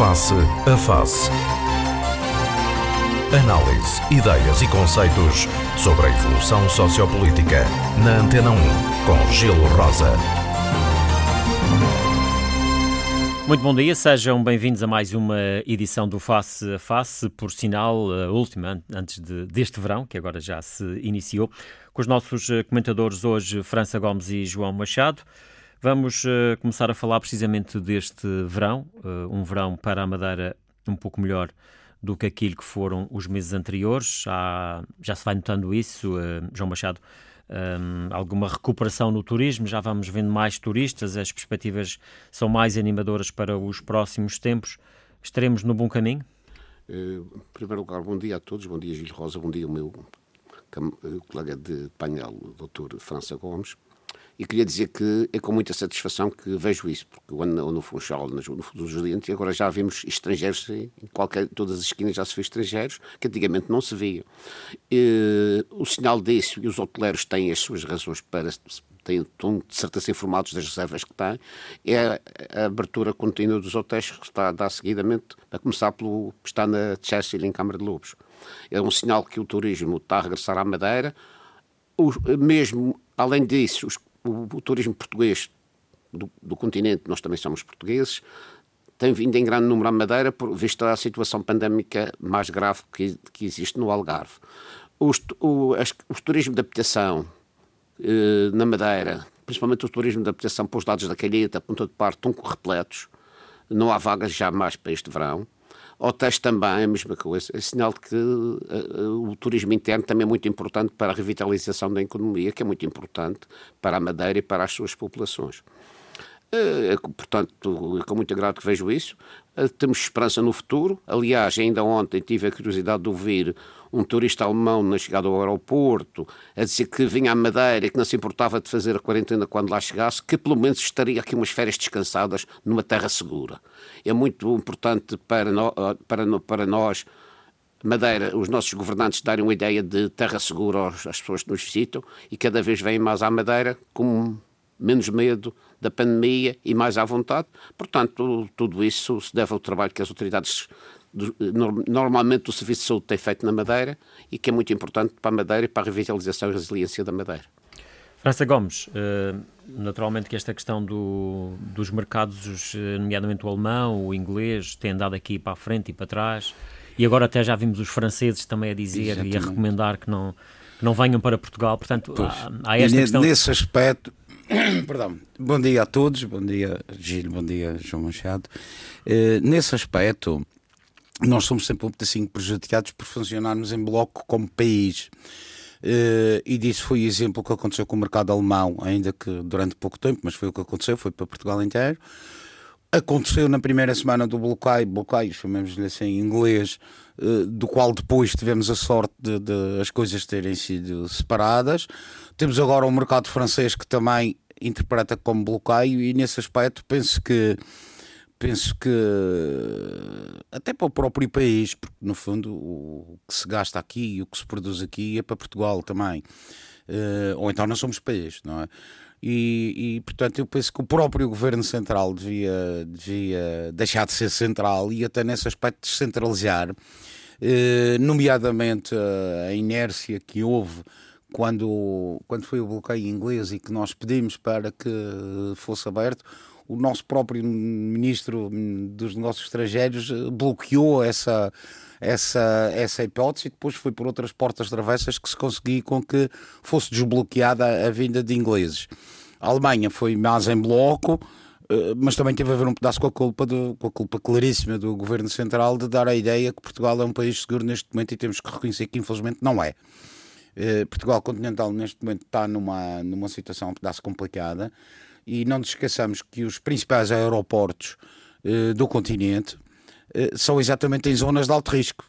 Face a Face. Análise, ideias e conceitos sobre a evolução sociopolítica. Na Antena 1, com Gelo Rosa. Muito bom dia, sejam bem-vindos a mais uma edição do Face a Face, por sinal, a última antes de, deste verão, que agora já se iniciou, com os nossos eh, comentadores hoje, França Gomes e João Machado. Vamos uh, começar a falar precisamente deste verão, uh, um verão para a Madeira um pouco melhor do que aquilo que foram os meses anteriores. Já, já se vai notando isso, uh, João Machado. Um, alguma recuperação no turismo, já vamos vendo mais turistas, as perspectivas são mais animadoras para os próximos tempos. Estaremos no bom caminho? em primeiro lugar, bom dia a todos, bom dia Gil Rosa, bom dia ao meu colega de painel, o Dr. França Gomes. E queria dizer que é com muita satisfação que vejo isso, porque o ano no Funchal, no Futuro Judiante, e agora já vimos estrangeiros, em qualquer, todas as esquinas já se vê estrangeiros, que antigamente não se via. E, o sinal disso, e os hoteleiros têm as suas razões para têm, estão de certeza informados das reservas que têm, é a abertura contínua dos hotéis que está a dar seguidamente, a começar pelo que está na Chelsea, em Câmara de Lobos. É um sinal que o turismo está a regressar à Madeira, mesmo, além disso, os o, o turismo português do, do, continente, nós também somos portugueses, tem vindo em grande número à Madeira, por, visto a situação pandémica mais grave que, que existe no Algarve. Os, o, as, os turismo de habitação eh, na Madeira, principalmente o turismo de habitação para os lados da Calheta, Ponta de Par, estão repletos. Não há vagas já mais para este verão. Hotéis também, a mesma coisa. É sinal de que uh, o turismo interno também é muito importante para a revitalização da economia, que é muito importante para a Madeira e para as suas populações. Uh, portanto, com muito agrado que vejo isso. Uh, temos esperança no futuro. Aliás, ainda ontem tive a curiosidade de ouvir um turista alemão na chegada ao aeroporto a dizer que vinha à Madeira e que não se importava de fazer a quarentena quando lá chegasse, que pelo menos estaria aqui umas férias descansadas numa terra segura. É muito importante para, no, para, para nós, Madeira, os nossos governantes darem uma ideia de terra segura às pessoas que nos visitam e cada vez vêm mais à Madeira com menos medo da pandemia e mais à vontade. Portanto, tudo isso se deve ao trabalho que as autoridades normalmente o Serviço de Saúde tem feito na Madeira e que é muito importante para a Madeira e para a revitalização e resiliência da Madeira. França Gomes, eh, naturalmente que esta questão do, dos mercados, eh, nomeadamente o alemão, o inglês, tem andado aqui para a frente e para trás, e agora até já vimos os franceses também a dizer Exatamente. e a recomendar que não, que não venham para Portugal, portanto há, há, esta e questão... Nesse aspecto, perdão, bom dia a todos, bom dia Gil, bom dia João Machado, uh, nesse aspecto nós somos sempre um pedacinho prejudicados por funcionarmos em bloco como país. Uh, e disso foi o exemplo que aconteceu com o mercado alemão, ainda que durante pouco tempo, mas foi o que aconteceu, foi para Portugal inteiro. Aconteceu na primeira semana do bloqueio, bloqueio, chamemos-lhe assim em inglês, uh, do qual depois tivemos a sorte de, de, as coisas terem sido separadas. Temos agora o mercado francês que também interpreta como bloqueio, e nesse aspecto penso que penso que até para o próprio país, porque no fundo o que se gasta aqui e o que se produz aqui é para Portugal também. Uh, ou então nós somos país, não é? E, e, portanto eu penso que o próprio governo central devia, devia deixar de ser central e até nesse aspecto descentralizar, uh, nomeadamente a inércia que houve quando, quando foi o bloqueio inglês e que nós pedimos para que fosse aberto, o nosso próprio ministro dos Negócios Estrangeiros eh, bloqueou essa, essa, essa hipótese e depois foi por outras portas travessas que se conseguiu com que fosse desbloqueada a, vinda de ingleses. A Alemanha foi mais em bloco, eh, mas também teve a ver um pedaço com a culpa, do, com a culpa claríssima do Governo Central de dar a ideia que Portugal é um país seguro neste momento e temos que reconhecer que infelizmente não é. Eh, Portugal continental neste momento está numa, numa situação um pedaço complicada e não nos esqueçamos que os principais aeroportos eh, do continente eh, são exatamente em zonas de alto risco.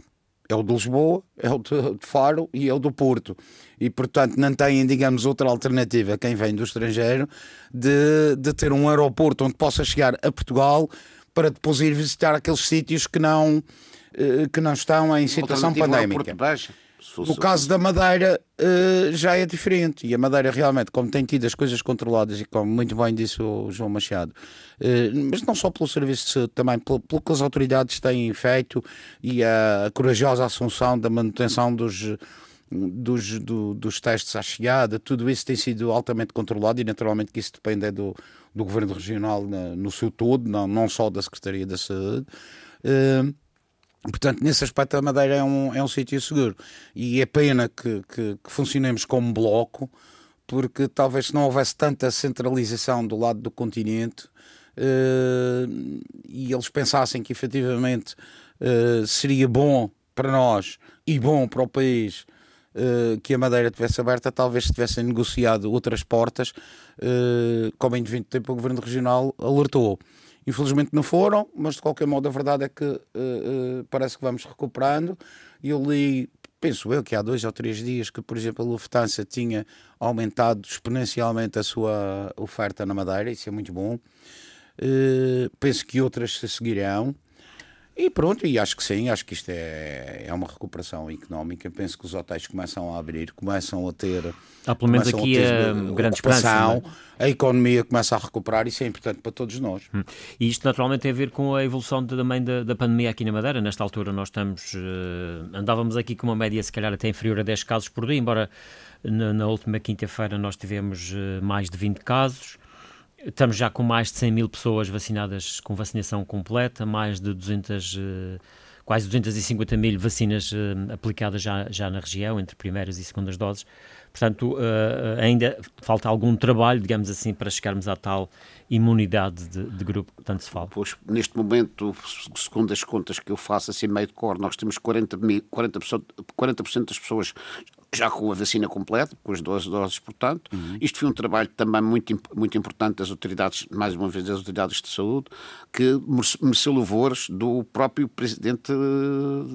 É o de Lisboa, é o de Faro e é o do Porto. E, portanto, não têm, digamos, outra alternativa, quem vem do estrangeiro, de, de ter um aeroporto onde possa chegar a Portugal para depois ir visitar aqueles sítios que não, eh, que não estão em situação pandémica. No caso da Madeira uh, já é diferente. E a Madeira realmente, como tem tido as coisas controladas e como muito bem disse o João Machado, uh, mas não só pelo Serviço de Saúde, também pelo, pelo que as autoridades têm feito e a, a corajosa assunção da manutenção dos dos, do, dos testes à chegada, tudo isso tem sido altamente controlado e naturalmente que isso depende é do, do Governo Regional na, no seu todo, não, não só da Secretaria da Saúde. Uh, Portanto, nesse aspecto, a Madeira é um, é um sítio seguro. E é pena que, que, que, funcionemos como bloco, porque talvez se não houvesse tanta centralização do lado do continente uh, e eles pensassem que efetivamente uh, seria bom para nós e bom para o país Uh, que a Madeira tivesse aberta, talvez se tivessem negociado outras portas, como em 20 tempo o Governo Regional alertou. Infelizmente não foram, mas de qualquer modo a verdade é que uh, uh, parece que vamos recuperando. Eu li, penso eu, que há dois ou três dias que, por exemplo, a Lufthansa tinha aumentado exponencialmente a sua oferta na Madeira, isso é muito bom. Uh, penso que outras se seguirão. E pronto, e acho que sim, acho que isto é, é uma recuperação económica. Penso que os hotéis começam a abrir, começam a ter. Há pelo menos aqui a, a grande esperança. É? A economia começa a recuperar, isso é importante para todos nós. Hum. E isto naturalmente tem a ver com a evolução também da, da, pandemia aqui na Madeira. Nesta altura nós estamos. Uh, andávamos aqui com uma média, se calhar, até inferior a 10 casos por dia, embora na, na última quinta-feira nós tivemos uh, mais de 20 casos. Estamos já com mais de 100 mil pessoas vacinadas com vacinação completa, mais de 200, eh, quase 250 mil vacinas eh, aplicadas já, já na região, entre primeiras e segundas doses. Portanto, uh, ainda falta algum trabalho, digamos assim, para chegarmos à tal imunidade de, de, grupo que tanto se fala. Pois, neste momento, segundo as contas que eu faço, assim meio de cor, nós temos 40%, 40%, 40 das pessoas já com a vacina completa, com as 12 doses, portanto. Uhum. Isto foi um trabalho também muito, muito importante das autoridades, mais uma vez das autoridades de saúde, que mereceu louvores do próprio presidente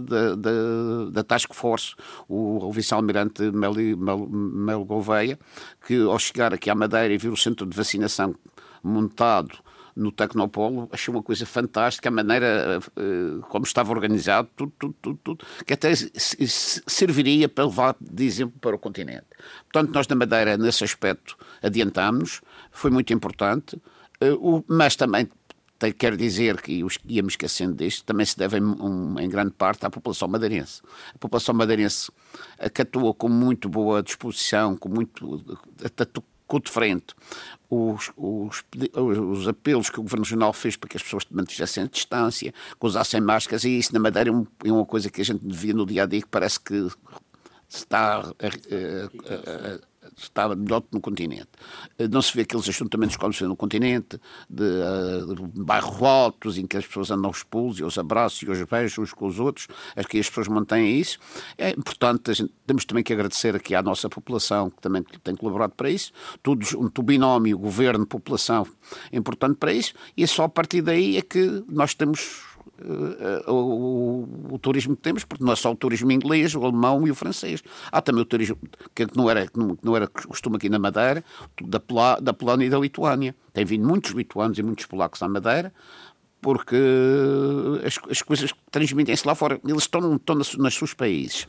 da, da, da Task Force, o, o vice-almirante Melo, Melo, Melo Gouveia, que ao chegar aqui à Madeira e vir o centro de vacinação montado no Tecnopolo, achei uma coisa fantástica, a maneira uh, como estava organizado, tudo, tudo, tudo, tudo que até serviria para levar de exemplo para o continente. Portanto, nós na Madeira, nesse aspecto, adiantamos, foi muito importante, uh, o, mas também quero dizer que íamos esquecendo disto, também se deve um, em grande parte à população madeirense. A população madeirense acatou com muito boa disposição, com muito com de frente os, os, os, apelos que o Governo Regional fez para que as pessoas mantivessem a distância, que usassem máscaras, e isso na Madeira é, é uma coisa que a gente devia no dia a dia que parece que está a, a, a, estava melhor que no continente. Eh, não se vê aqueles ajuntamentos como se vê no continente, de, uh, de bairros altos, em que as pessoas andam aos pulos e aos abraços e aos beijos uns com os outros, aqui as pessoas mantêm isso. É importante, gente, temos também que agradecer aqui à nossa população, que também tem colaborado para isso, tudo um binómio governo-população é importante para isso, e é só a partir daí é que nós temos uh, o, o, turismo que temos, porque não é só o turismo inglês, o alemão e o francês. Há também o turismo que não era, que não, que não era costume aqui na Madeira, da, da Polónia e da Lituânia. Tem vindo muitos lituanos e muitos polacos à Madeira, porque as, as coisas transmitem-se lá fora. Eles estão, estão nas, nas seus países,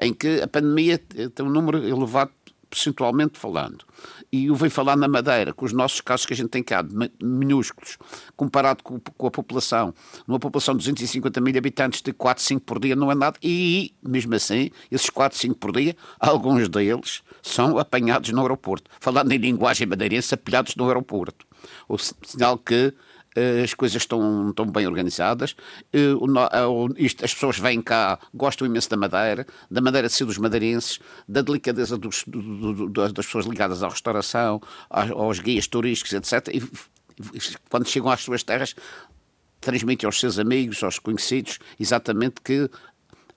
em que a pandemia tem um número elevado percentualmente falando. E eu venho falar na Madeira, com os nossos casos que a gente tem cá, minúsculos, comparado com, com, a população. Numa população de 250 mil habitantes, de 4, 5 por dia não é nada. E, mesmo assim, esses 4, 5 por dia, alguns deles são apanhados no aeroporto. Falando em linguagem madeirense, apelhados no aeroporto. O sinal que as coisas estão, estão bem organizadas. Eh, as pessoas vêm cá, gostam imenso da Madeira, da Madeira de ser dos madeirenses, da delicadeza dos, do, do, das pessoas ligadas à restauração, aos guias turísticos, etc. E quando chegam às suas terras, transmitem aos seus amigos, aos conhecidos, exatamente que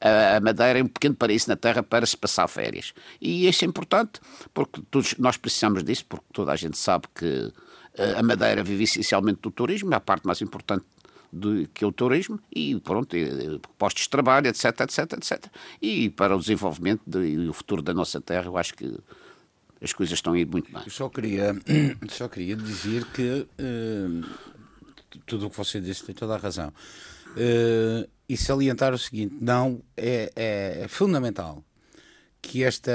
a Madeira é um pequeno paraíso na Terra para se passar férias. E isso é importante, porque todos nós precisamos disso, porque toda a gente sabe que a Madeira vive essencialmente do turismo, é a parte mais importante de, que é o turismo, e pronto, postos de trabalho, etc, etc, etc. E para o desenvolvimento de, e o futuro da nossa terra, eu acho que as coisas estão a ir muito bem. Eu só queria, só queria dizer que uh, tudo o que você disse tem toda a razão. Uh, e salientar o seguinte: não, é, é fundamental que esta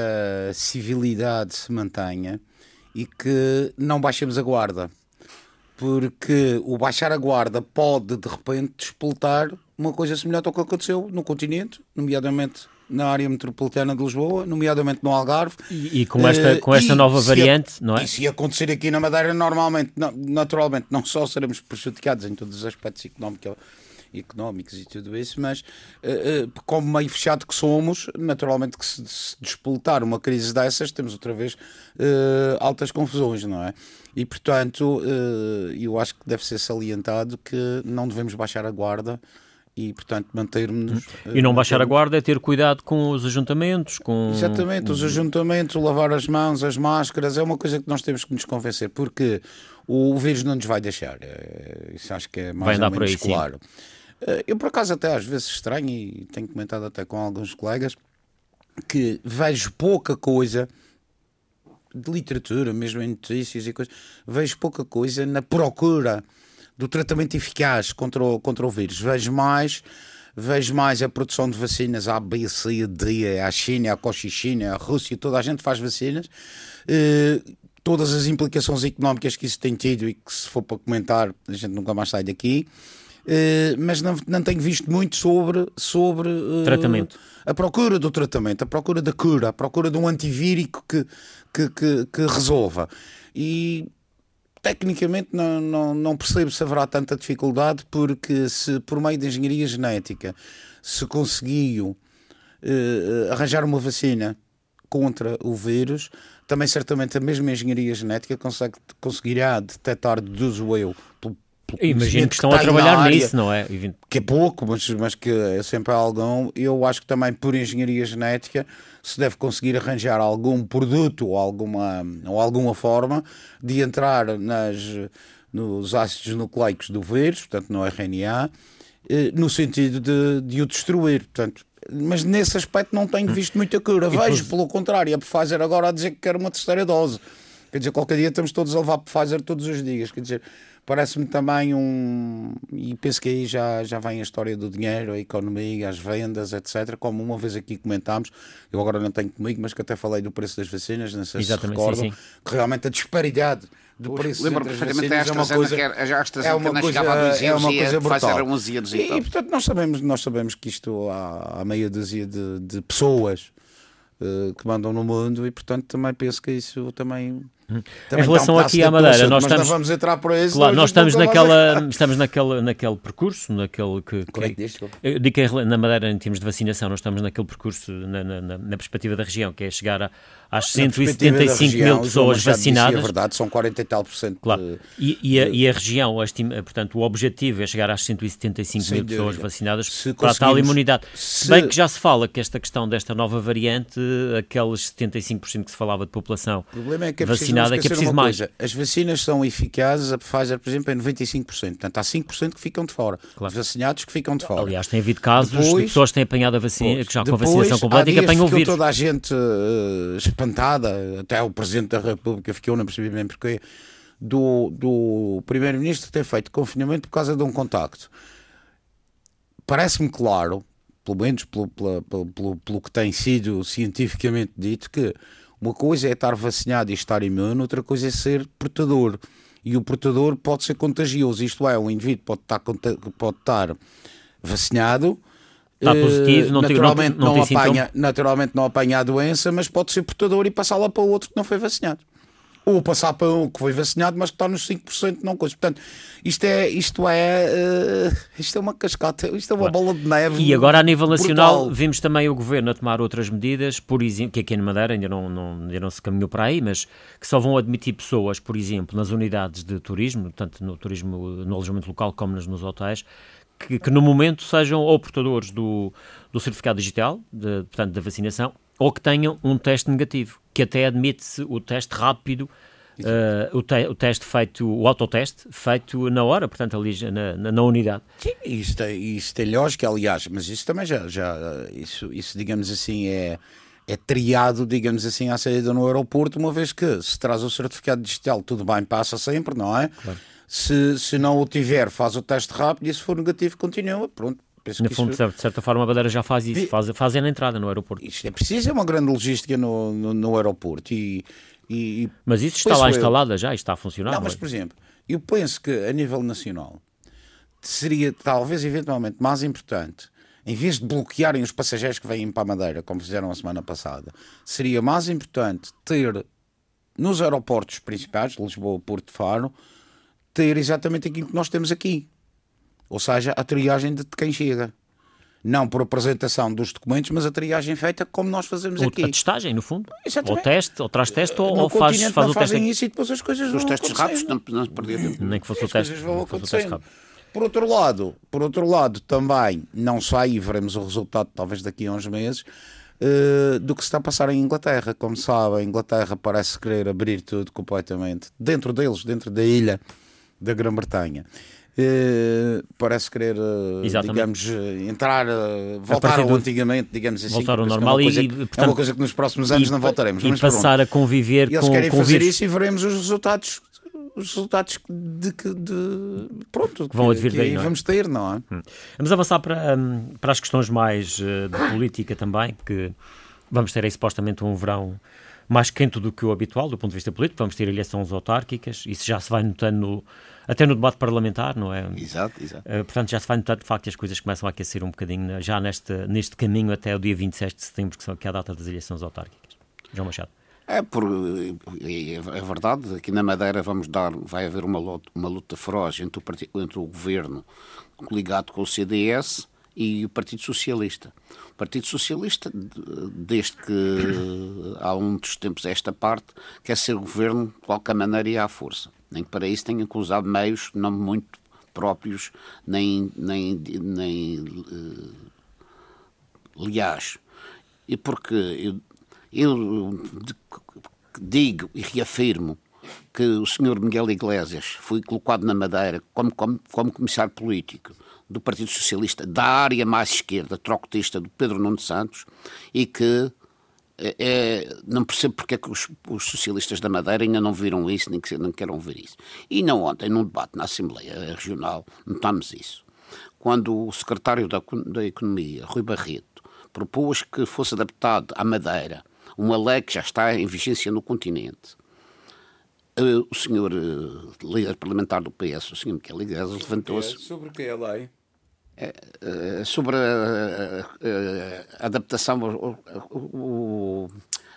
civilidade se mantenha e que não baixemos a guarda. Porque o baixar a guarda pode, de repente, despoltar uma coisa semelhante ao que aconteceu no continente, nomeadamente na área metropolitana de Lisboa, nomeadamente no Algarve. E, e com esta, com esta nova variante, a, não é? E se acontecer aqui na Madeira, normalmente, naturalmente, não só seremos prejudicados em todos os aspectos económicos económicos e tudo isso, mas uh, uh, como meio fechado que somos, naturalmente que se, se uma crise dessas, temos outra vez uh, altas confusões, não é? E portanto, eu acho que deve ser salientado que não devemos baixar a guarda e, portanto, mantermos. E não baixar a guarda é ter cuidado com os ajuntamentos, com. Exatamente, os ajuntamentos, o lavar as mãos, as máscaras, é uma coisa que nós temos que nos convencer, porque o, o vírus não nos vai deixar. Isso acho que é mais vai ou menos aí, claro. Sim. Eh, eu, por acaso, até às vezes estranho, e tenho comentado até com alguns colegas, que vejo pouca coisa de literatura, mesmo em notícias e coisas, vejo pouca coisa na procura do tratamento eficaz contra o, contra o vírus. Vejo mais, vejo mais a produção de vacinas A, B, C, D, a China, a Cochichina, a Rússia, toda a gente faz vacinas. Uh, todas as implicações económicas que isso tem tido e que se for para comentar, a gente nunca mais sai daqui. Eh, mas não, não tenho visto muito sobre, sobre uh, tratamento. a procura do tratamento, a procura da cura, a procura de um antivírico que, que, que, que resolva. E tecnicamente não, não, não percebo se haverá tanta dificuldade, porque se por meio da engenharia genética se conseguiu uh, arranjar uma vacina contra o vírus, também certamente a mesma engenharia genética consegue, conseguirá detectar, deduzo eu, Imagino que estão que a trabalhar nisso, não é? Que é pouco, mas, mas que é sempre algum. Eu acho que também por engenharia genética se deve conseguir arranjar algum produto ou alguma, ou alguma forma de entrar nas, nos ácidos nucleicos do vírus, portanto no RNA, eh, no sentido de, de o destruir. Portanto, mas nesse aspecto não tenho visto muita cura. Vejo, pelo contrário, a Pfizer agora a dizer que quer uma terceira dose. Quer dizer, qualquer dia estamos todos a levar Pfizer todos os dias. Quer dizer, Parece-me também um. E penso que aí já, já vem a história do dinheiro, a economia, as vendas, etc. Como uma vez aqui comentámos, eu agora não tenho comigo, mas que até falei do preço das vacinas, não sei Exatamente, se recordam, sim, sim. que realmente a disparidade do preço Lembro perfeitamente a AstraZeneca, é uma coisa, a AstraZeneca é uma coisa, chegava a 2 é uma coisa brutal. 11 e, e, e, portanto, nós sabemos, nós sabemos que isto há, há meia dúzia de, de pessoas uh, que mandam no mundo e, portanto, também penso que isso também em relação aqui à Madeira, nós estamos, vamos entrar por isso. Claro, nós estamos naquela, estamos naquele, naquele percurso, naquele que, que, é que diz, eu digo que na Madeira, em termos de vacinação, nós estamos naquele percurso na, na, na perspectiva da região, que é chegar a, às 175 região, mil pessoas vacinadas. É verdade, são 40 e tal por cento. Claro. De, e, e, a, e, a, região, a estima, portanto, o objetivo é chegar às 175 mil pessoas vacinadas se para tal imunidade. Se... se bem que já se fala que esta questão desta nova variante, aqueles 75% que se falava de população é é vacinada, é que é preciso mais. Coisa, as vacinas são eficazes, a Pfizer, por exemplo, é 95%. Portanto, há 5% que ficam de fora. Claro. Os vacinados que ficam de fora. Aliás, tem havido casos depois, de pessoas que têm apanhado a vacina, que já com a vacinação completa e que apanham o vírus. toda a gente uh, espantada, até o Presidente da República ficou, não percebi bem porquê, do, do Primeiro-Ministro ter feito confinamento por causa de um contacto. Parece-me claro, pelo menos pelo, pelo, pelo, pelo que tem sido cientificamente dito, que uma coisa é estar vacinado e estar imune, outra coisa é ser portador. E o portador pode ser contagioso, isto é, um indivíduo pode estar, pode estar vacinado, Está positivo, não naturalmente, tem, não, não, não apanha, naturalmente não apanha a doença, mas pode ser portador e passá-la para o outro que não foi vacinado. Ou passar para um que foi vacinado, mas que está nos 5% não coisa. Portanto, isto é, isto é, uh, isto é uma cascata, isto é uma bola de neve. E agora, a nível nacional, brutal. vimos também o governo a tomar outras medidas, por exemplo, que aqui na Madeira ainda não, não, ainda não se caminhou para aí, mas que só vão admitir pessoas, por exemplo, nas unidades de turismo, tanto no turismo, no alojamento local como nos, nos hotéis, que, que, no momento sejam ou portadores do, do certificado digital, de, portanto, da vacinação, ou que tenham um teste negativo, que até admite-se o teste rápido, uh, o, te, o, teste feito, o autoteste feito na hora, portanto, ali na, na, na unidade. Sim, isso tem, isso tem lógica, aliás, mas isso também já, já isso, isso digamos assim, é é triado, digamos assim, à saída no aeroporto, uma vez que se traz o certificado digital, tudo bem, passa sempre, não é? Claro. Se, se não o tiver, faz o teste rápido e se for negativo, continua. Pronto. Penso no fundo, de certa forma, a Madeira já faz isso, faz, faz na entrada no aeroporto. Isto é preciso, é uma grande logística no, no, no aeroporto. E, e, mas isso está lá instalada eu... já, está a funcionar. Não, mas, por exemplo, eu penso que a nível nacional seria talvez eventualmente mais importante em vez de bloquearem os passageiros que vêm para a Madeira, como fizeram a semana passada, seria mais importante ter nos aeroportos principais, Lisboa, Porto Faro, ter exatamente aquilo que nós temos aqui. Ou seja, a triagem de quem chega. Não por apresentação dos documentos, mas a triagem feita como nós fazemos o, aqui. A testagem, no fundo. Exatamente. Ou teste, ou traz teste, ou, ou faz, faz não o fazem teste. isso e depois as coisas Os testes rápidos não, não se perder tempo. Nem que fosse o teste. Vão acontecendo. Por outro lado, por outro lado, também não sai, veremos o resultado talvez daqui a uns meses, uh, do que se está a passar em Inglaterra. Como sabem, a Inglaterra parece querer abrir tudo completamente, dentro deles, dentro da ilha da Grã-Bretanha. Uh, parece querer, uh, digamos, entrar, voltar ao do... antigamente, digamos assim. Voltar ao normal é coisa, e, portanto, é uma coisa que nos próximos anos e, não voltaremos. E passar a conviver e eles com, querem com fazer isso e veremos os resultados os resultados de que de, pronto, que vão advir daí, é? vamos ter, não é? Hum. Vamos avançar para, hum, para as questões mais uh, de política também, que vamos ter aí supostamente um verão mais quente do que o habitual do ponto de vista político, vamos ter eleições autárquicas, isso já se vai notando no, até no debate parlamentar, não é? Exato, exato. Uh, portanto, já se vai notando de facto que as coisas começam a aquecer um bocadinho já neste, neste caminho até o dia 26 de setembro, que, são, que é a data das eleições autárquicas. João Machado. É, por, é, é verdade, aqui na Madeira vamos dar, vai haver uma luta, uma luta feroz entre o, entre o governo ligado com o CDS e o Partido Socialista. O Partido Socialista, desde que há uns tempos a esta parte, quer ser governo de qualquer maneira e à força. Nem que para isso tenha que usar meios não muito próprios, nem, nem, nem uh, leais. E porque eu, eu digo e reafirmo que o senhor Miguel Iglesias foi colocado na Madeira como, como, como comissário político do Partido Socialista da área mais esquerda, trocotista do Pedro Nuno Santos, e que é, não percebo porque é que os, os, socialistas da Madeira ainda não viram isso, nem, que, não queiram ver isso. E não ontem, num debate na Assembleia Regional, notámos isso. Quando o secretário da, da Economia, Rui Barreto, propôs que fosse adaptado à Madeira uma lei que já está em vigência no continente. Uh, o senhor líder parlamentar do PS, o senhor Miquel Iglesias, levantou-se. Sobre que é a lei? Uh, sobre a, adaptação ao,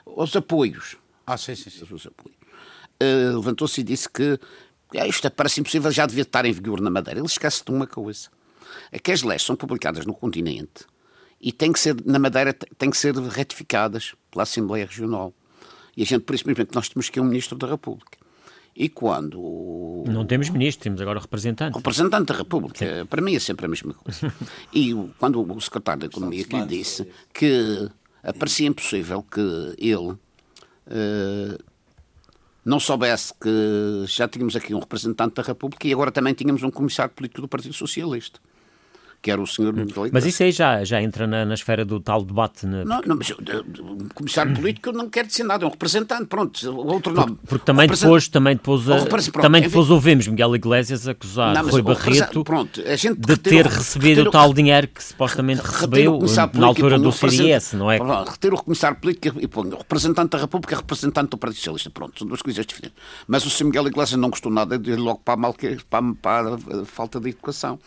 aos apoios. Ah, sim, sim. sim. Os apoios. levantou-se e disse que é, isto parece impossível, já devia estar em vigor na Madeira. Ele esquece de uma coisa. É que as leis são publicadas no continente e tem que ser, na Madeira, tem que ser retificadas pela Assembleia Regional. E a gente, por isso mesmo, é que nós temos que um Ministro da República. E quando. Não temos ministro, temos agora representante. Representante da República. Sim. Para mim é sempre a mesma coisa. e quando o secretário da Economia que lhe disse que parecia impossível que ele uh, não soubesse que já tínhamos aqui um representante da República e agora também tínhamos um comissário político do Partido Socialista que era o senhor Miguel Mas isso aí já, já entra na, na esfera do tal debate. Né? Não, não, mas o comissário político não quer dizer nada, é um representante, pronto, outro nome. Porque, porque também, depois, também depois, pronto, também depois ouvimos Miguel Iglesias acusar não, Rui Barreto pronto, de ter recebido o tal dinheiro que supostamente recebeu na altura do CDS, não é? Retiro o comissário político e o representante da República representante do Partido Socialista, pronto, são duas coisas diferentes. Mas o Sr. Miguel Iglesias não gostou nada de ir logo para a, mal, para, para a falta de educação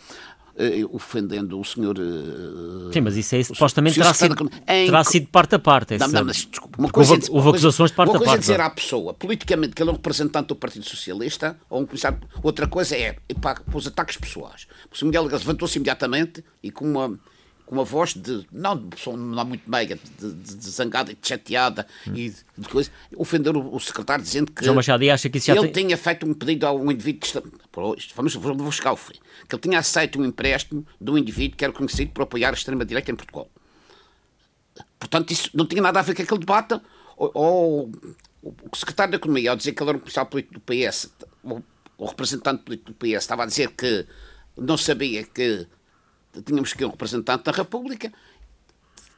uh, ofendendo o senhor. Uh, Sim, mas isso é supostamente terá, sido, em, terá sido parte a parte. Não, não, mas desculpa, uma coisa, houve, houve acusações de parte a parte. Uma coisa é dizer à pessoa, politicamente, que ele é um representante do Partido Socialista, ou um comissário. Outra coisa é, para os ataques pessoais. O senhor Miguel levantou-se imediatamente e com uma com uma voz de, não de pessoa não muito meiga, de, de, de, zangada e de chateada hum. e de coisa, ofender o, o, secretário dizendo que João Machado, acha que isso já ele tem... tinha feito um pedido a um indivíduo está, vamos, chegar ao fim, que ele tinha aceito um empréstimo de um indivíduo que era conhecido por apoiar a extrema-direita em Portugal. Portanto, isso não tinha nada a ver com aquele debate, ou, ou o secretário da Economia, ao dizer que ele era um comercial político do PS, ou o representante político do PS, estava a dizer que não sabia que tínhamos que um representante da República,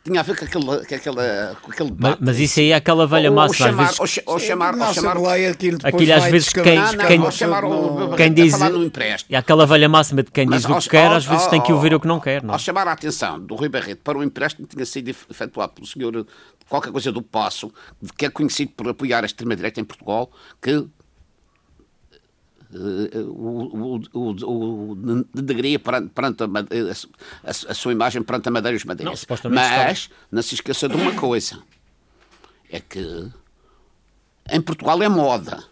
tinha a ver com aquele, com aquele, com aquele mas, mas, isso aí é aquela velha massa. Ou às vezes, ou, chamar, ou chamar aquilo, aquilo às vezes quem, não, não, quem, chamar o, quem diz empréstimo. E aquela velha máxima de quem Mas diz o ao- que quer, ao- às vezes ao- tem que ouvir ao- o que não quer. Não? é? Ao chamar a atenção do Rui Barreto para o empréstimo que tinha sido efetuado pelo senhor qualquer coisa do Passo, que é conhecido por apoiar a extrema-direita em Portugal, que o, o, o, denegria perante, perante a, a, a- sua imagem perante a Madeira e os supostamente Mas não se esqueça de uma coisa: é que em Portugal é moda.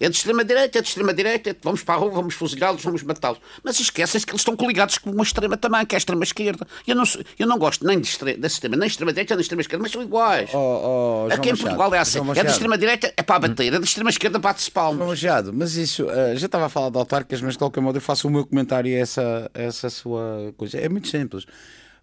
É de extrema-direita, é de extrema-direita, vamos para a rua, vamos fuzilá-los, vamos matá-los. Mas esquecem-se que eles estão coligados com uma extrema também, que é a extrema-esquerda. Eu não, eu não gosto nem de extre- da extrema, nem extrema-direita, nem extrema-esquerda, mas são iguais. Oh, oh, João Aqui em Machado, Portugal é assim. João É de extrema-direita, é para bater, é de extrema-esquerda, bate-se João palmas. Machado, mas isso, eh, já estava a falar de autárquicas, mas de qualquer modo eu faço o meu comentário a essa, a essa sua coisa. É muito simples.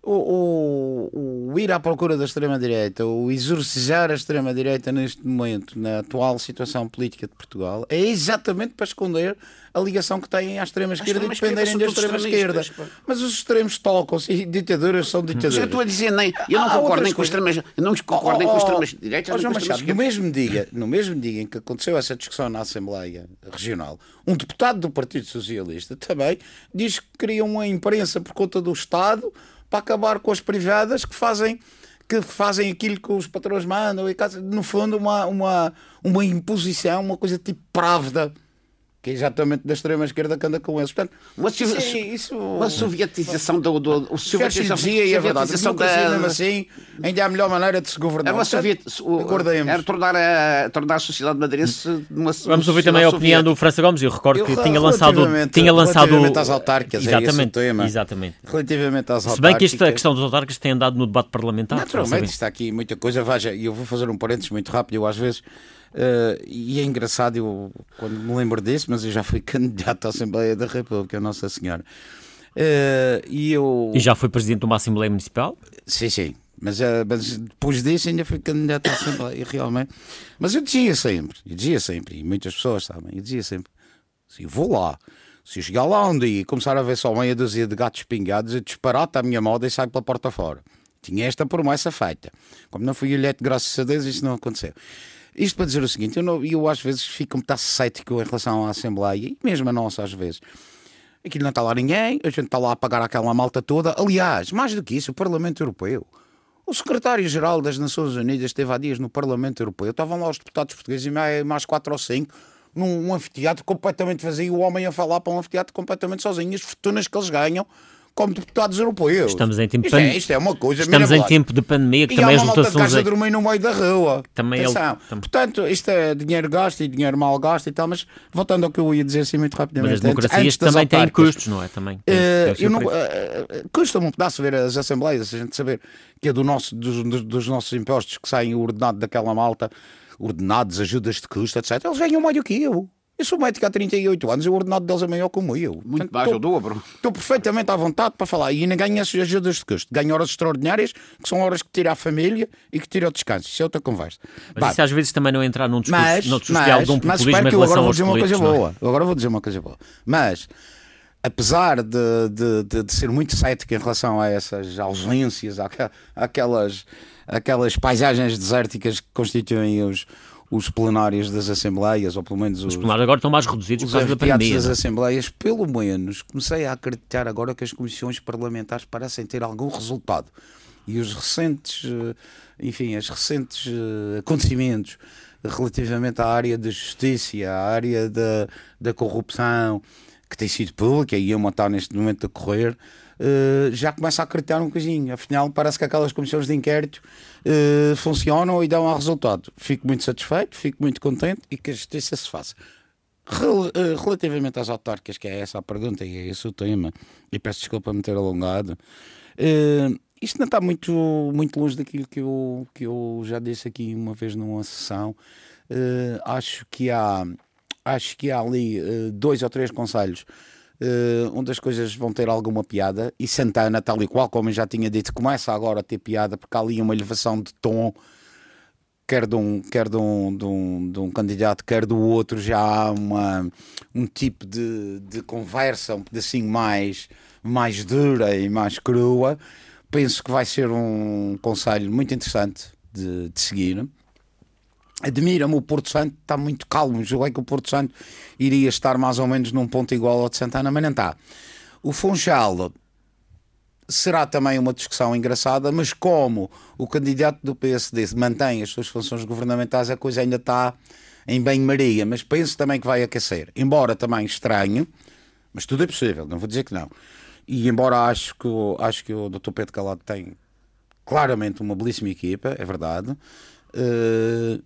O, o- o ir à procura da extrema-direita, o exorcizar a extrema-direita neste momento, na atual situação política de Portugal, é exatamente para esconder a ligação que têm à extrema-esquerda e dependerem da extrema-esquerda. Mas os extremos tocam-se e ditaduras são Mas eu ditaduras. estou a dizer, nem, eu não Há concordo nem com extremas, eu não concordo nem com os Oh, oh, extremas-direita, oh, Machado, no mesmo dia, no mesmo dia em que aconteceu essa discussão na Assembleia Regional, um deputado do Partido Socialista também diz que queria uma imprensa por conta do Estado para acabar com as privadas que fazem que fazem aquilo que os patrões mandam e no fundo uma, uma, uma imposição, uma coisa tipo právida que é exatamente da extrema esquerda que anda com eles. Portanto, Uma, isso, sovi- é- isso, uma sovietização do, do, o Churchill sovietização, dizia, e é verdade, a sovietização democracia da- mesmo assim ainda é a melhor maneira de se governar. Era, uma soviet... o- acordemos. era tornar, a, tornar a sociedade madeirense uma Vamos ouvir também a opinião do França Gomes. Eu recordo Eu, que tinha lançado. relativamente- Tinha lançado relativamente às autárquicas, é esse o exatamente, tema. exatamente. Relativamente às Se bem que esta autárquicas, questão dos autárquicos tem andado no debate parlamentar. Naturalmente, está aqui muita coisa. Veja, e eu vou fazer um parênteses muito rápido. Eu, às vezes, eh, e é engraçado, eu, quando me lembro disso, mas eu já fui candidato à Assembleia da República, Nossa Senhora. Eh, e eu. E já foi presidente de uma Assembleia Municipal? Sim, sim. Mas, eh, mas depois disso ainda fui candidato à Assembleia, realmente. Mas eu dizia sempre, eu dizia sempre, e muitas pessoas sabem, eu dizia sempre: se eu vou lá, se eu chegar lá um dia e começar a ver só meia dúzia de gatos pingados, eu disparato a minha moda e saio pela porta fora. Tinha esta promessa feita. Como não fui eleito, graças a Deus, isso não aconteceu. Isto para dizer o seguinte: eu, não- eu às vezes fico muito cético em relação à Assembleia, e mesmo a nossa, às vezes. Aquilo não está lá ninguém, a gente está lá a pagar aquela malta toda. Aliás, mais do que isso, o Parlamento Europeu. O secretário-geral das Nações Unidas esteve há dias no Parlamento Europeu. Estavam lá os deputados portugueses e mais, quatro ou cinco num um anfiteatro completamente vazio. O homem a falar para um anfiteatro completamente sozinho. As fortunas que eles ganham como deputados europeus. Estamos em tempo isto, é, pan- isto é uma coisa Estamos em mirabolante. tempo de pandemia, que E também há as uma malta de votações. casa a é- dormir no meio da rua. Também é- Atenção. Portanto, isto é dinheiro gasto e dinheiro mal gasto e tal, mas voltando ao que eu ia dizer assim muito rapidamente. Mas as antes- democracias antes das também têm custos, não é? Também. eu não, eh, eh, Custa-me um pedaço ver as assembleias, a gente saber que é do nosso, dos, dos- dos nossos impostos que saem o ordenado daquela malta, ordenados, ajudas de custo, etc. Eles ganham mais do que eu. Eu sou médico há 38 anos e o ordenado deles é maior como eu. Muito Portanto, mais estou- ao dobro. Estou perfeitamente à vontade para falar. E ainda ganho essas ajudas de custo. Ganho horas extraordinárias, que são horas que tira a família e que tira o descanso. Isso é outra conversa. Mas Vá, isso às vezes também não entrar num discurso, mas, num discurso mas, de algum mas espero que eu agora vou dizer uma coisa é? boa. Agora vou dizer uma coisa boa. Mas, apesar de, de, de, de ser muito cético em relação a essas ausências, àque- àquelas, àquelas paisagens desérticas que constituem os, os plenários das Assembleias, ou pelo menos os, Os plenários agora estão mais reduzidos por os causa da pandemia. das é? Assembleias, pelo menos, comecei a acreditar agora que as comissões parlamentares parecem ter algum resultado. E os recentes, eh, enfim, os recentes eh, acontecimentos relativamente à área da justiça, à área da, da corrupção, que tem sido pública e uma está neste momento a correr, eh, já começa a acreditar um coisinho. Afinal, parece que aquelas comissões de inquérito eh, funcionam e dão a resultado. Fico muito satisfeito, fico muito contente e que a justiça se faça. Rel- eh, Relativamente às autárquicas, que é essa a pergunta e é esse o tema, e peço desculpa me ter alongado, eh, isto não está muito, muito longe daquilo que eu, que eu já disse aqui uma vez numa sessão. Acho que há, acho que há ali eh, dois ou três conselhos eh, onde as coisas vão ter alguma piada, e Santana, tal e qual, como eu já tinha dito, começa agora a ter piada, porque há ali uma elevação de tom quer de um, quer de um, de um, de um candidato, quer do outro, já há uma, um tipo de, de conversa um pedacinho mais, mais dura e mais crua. penso que vai ser um conselho muito interessante de, de seguir. Admira-me o Porto Santo, está muito calmo. Julguei que o Porto Santo iria estar mais ou menos num ponto igual ao de Santana, mas não está. O Funchal será também uma discussão engraçada, mas como o candidato do PSD mantém as suas funções governamentais, a coisa ainda está em bem-maria, mas penso também que vai aquecer. Embora também estranho, mas tudo é possível, não vou dizer que não. E embora acho que, acho que o Dr. Pedro Calado tem claramente uma belíssima equipa, é verdade. Uh,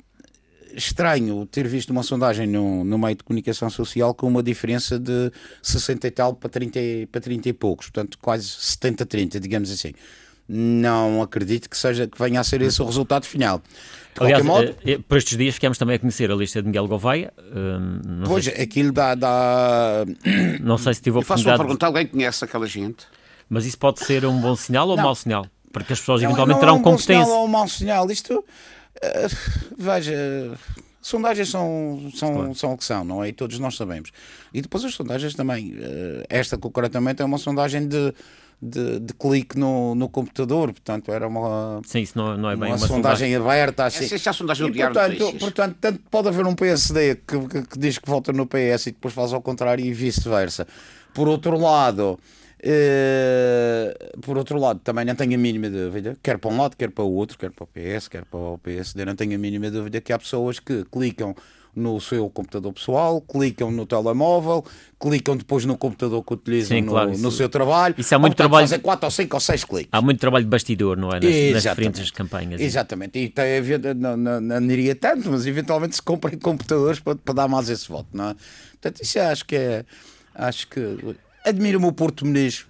estranho ter visto uma sondagem no, no meio de comunicação social com uma diferença de 60 e tal para 30, para 30 e poucos, portanto quase 70-30, digamos assim. Não acredito que seja que venha a ser esse o resultado final. De Aliás, modo, eh, eh, por estes dias ficamos também a conhecer a lista de Miguel Gouveia. Uh, pois, se... aquilo dá, dá. Não sei se tive a oportunidade. faço uma pergunta: alguém conhece aquela gente? Mas isso pode ser um bom sinal ou um mau sinal? Porque as pessoas não, eventualmente não terão é um competência. Bom sinal ou um mau sinal. Isto. Uh, veja. Sondagens são, são, claro. são o que são, não é? E todos nós sabemos. E depois as sondagens também. Uh, esta concretamente é uma sondagem de de, de clique no, no computador, portanto era uma, Sim, isso não, não é bem uma, uma sondagem, sondagem aberta. Assim. Essa é a sondagem do Diário portanto, portanto, tanto pode haver um PSD que, que, que, diz que vota no PS e depois faz ao contrário e vice-versa. Por outro lado, eh, por outro lado, também não tenho a mínima dúvida, quer para um lado, quer para o outro, quer para o PS, quer para o PSD, não tenho a mínima dúvida que há pessoas que clicam no seu computador pessoal, clicam no telemóvel, clicam depois no computador que utilizam Sim, no, claro, no, seu trabalho. Isso é muito trabalho. Fazer 4 ou 5 ou 6 cliques. Há muito trabalho de bastidor, não é? Nas, nas diferentes campanhas. Exatamente. E tem não, não, não diria tanto, mas eventualmente se comprem computadores para, para dar mais esse voto, não é? Portanto, isso acho que é. Acho que. Admiro-me o Porto Muniz,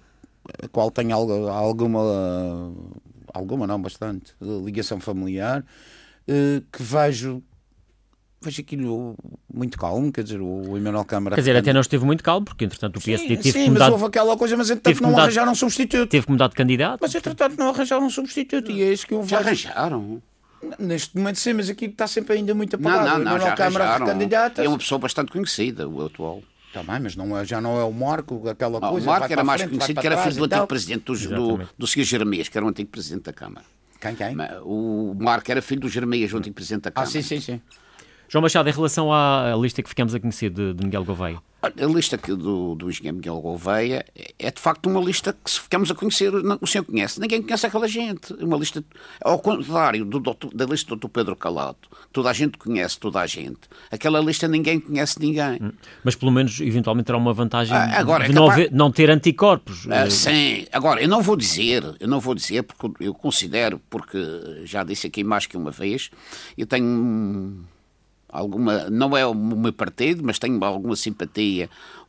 a qual tem alguma. Alguma, não, bastante. Ligação familiar. Eh, que vejo vejo aquilo muito calmo, quer dizer, o Emanuel Câmara... Quer dizer, até não esteve muito calmo, porque entretanto o PSD sim, teve sim, que mudar... mas houve aquela coisa, mas entretanto não mudar, arranjaram um substituto. Teve que mudar de candidato. Mas entretanto não arranjaram um substituto e é isso que eu Já arranjaram? Neste momento sim, mas aqui está sempre ainda muito apagado. Não, não, não, já Câmara candidata. É uma pessoa bastante conhecida, o atual. Está bem, mas não é, já não é o Marco, aquela não, coisa. O Marco era mais frente, conhecido, que era filho do antigo presidente do, do, do Sr. Jeremias, que era o antigo presidente da Câmara. Quem, quem? O Marco era filho do Jeremias, o antigo presidente da Câmara. Ah, sim, sim, sim. João Machado, em relação à lista que ficamos a conhecer de, de Miguel Gouveia. A lista do, do engenheiro Miguel Gouveia é de facto uma lista que se ficamos a conhecer, o senhor conhece, ninguém conhece aquela gente. Uma lista, ao contrário do doutor, da lista do Dr. Pedro Calado, toda a gente conhece toda a gente. Aquela lista ninguém conhece ninguém. Hum, mas pelo menos, eventualmente, terá uma vantagem ah, agora, de é capaz... não, não, ter anticorpos. Ah, sim, agora, eu não vou dizer, eu não vou dizer, porque eu considero, porque já disse aqui mais que uma vez, eu tenho alguma, não é o meu partido, mas tenho alguma simpatia